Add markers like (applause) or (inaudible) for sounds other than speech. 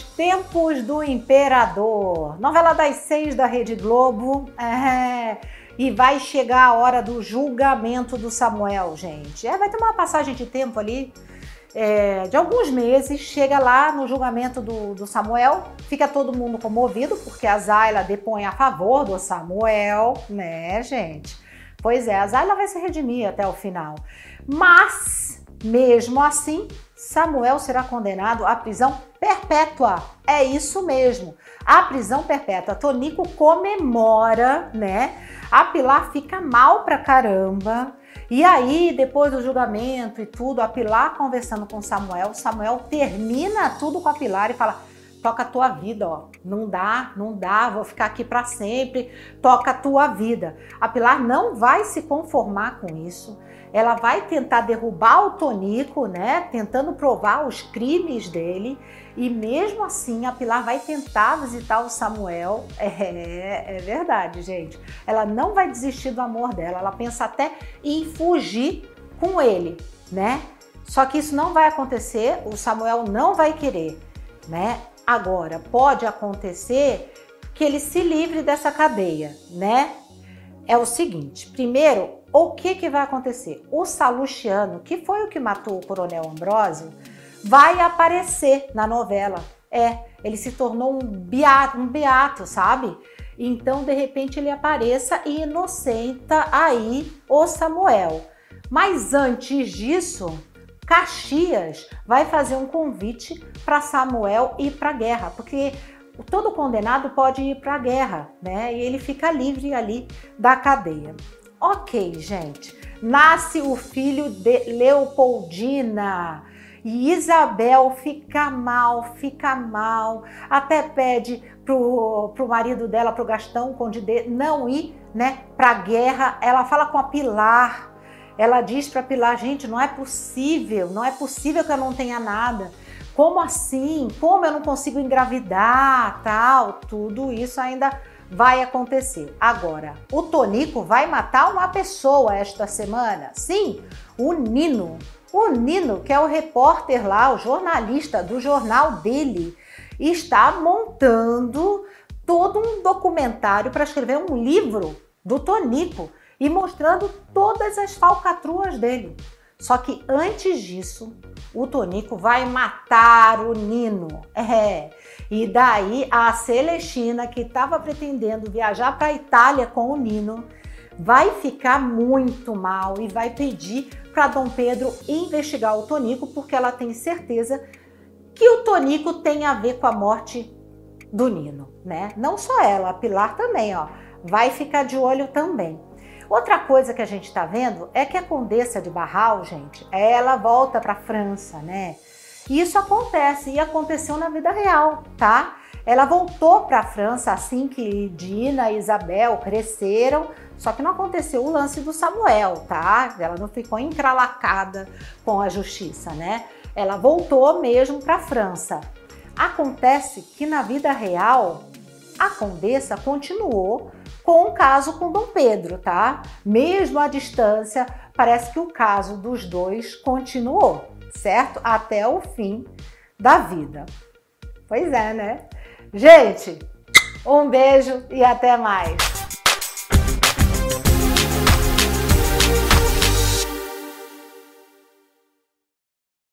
Campos do Imperador, novela das seis da Rede Globo. É, e vai chegar a hora do julgamento do Samuel, gente. É, vai ter uma passagem de tempo ali, é, de alguns meses. Chega lá no julgamento do, do, Samuel, fica todo mundo comovido, porque a Zayla depõe a favor do Samuel, né, gente? Pois é, a Zayla vai se redimir até o final. Mas, mesmo assim, Samuel será condenado à prisão perpétua. É isso mesmo, a prisão perpétua. Tonico comemora, né? A Pilar fica mal pra caramba. E aí, depois do julgamento e tudo, a Pilar conversando com Samuel, Samuel termina tudo com a Pilar e fala: toca a tua vida, ó. Não dá, não dá, vou ficar aqui para sempre. Toca a tua vida. A Pilar não vai se conformar com isso ela vai tentar derrubar o Tonico, né? Tentando provar os crimes dele. E mesmo assim, a Pilar vai tentar visitar o Samuel. (laughs) É, é verdade, gente. Ela não vai desistir do amor dela. Ela pensa até em fugir com ele, né? Só que isso não vai acontecer. O Samuel não vai querer, né? Agora, pode acontecer que ele se livre dessa cadeia, né? É o seguinte: primeiro, o que, que vai acontecer? O Salustiano, que foi o que matou o Coronel Ambrósio, vai aparecer na novela. É, ele se tornou um beato, um beato, sabe? Então, de repente, ele apareça e inocenta aí o Samuel. Mas antes disso, Caxias vai fazer um convite para Samuel ir para a guerra, porque todo condenado pode ir para a guerra, né? E ele fica livre ali da cadeia. Ok, gente. Nasce o filho de Leopoldina. E Isabel fica mal, fica mal, até pede pro, pro marido dela, pro Gastão Conde de, não ir, né, pra guerra. Ela fala com a Pilar. Ela diz pra Pilar, gente, não é possível, não é possível que eu não tenha nada. Como assim? Como eu não consigo engravidar, tal? Tudo isso ainda vai acontecer. Agora, o Tonico vai matar uma pessoa esta semana? Sim, o Nino. O Nino, que é o repórter lá, o jornalista do jornal dele, está montando todo um documentário para escrever um livro do Tonico e mostrando todas as falcatruas dele. Só que antes disso, o Tonico vai matar o Nino. (laughs) É. E daí a Celestina, que estava pretendendo viajar para a Itália com o Nino, vai ficar muito mal e vai pedir para Dom Pedro investigar o Tonico, porque ela tem certeza que o Tonico tem a ver com a morte do Nino, né? Não só ela, a Pilar também, ó, vai ficar de olho também. Outra coisa que a gente está vendo é que a Condessa de Barral, gente, ela volta para a França, né? E isso acontece e aconteceu na vida real, tá? Ela voltou para a França assim que Dina e Isabel cresceram, só que não aconteceu o lance do Samuel, tá? Ela não ficou encralacada com a justiça, né? Ela voltou mesmo para a França. Acontece que na vida real a condessa continuou com o caso com Dom Pedro, tá? Mesmo à distância, parece que o caso dos dois continuou, certo? Até o fim da vida. Pois é, né? Gente, um beijo e até mais.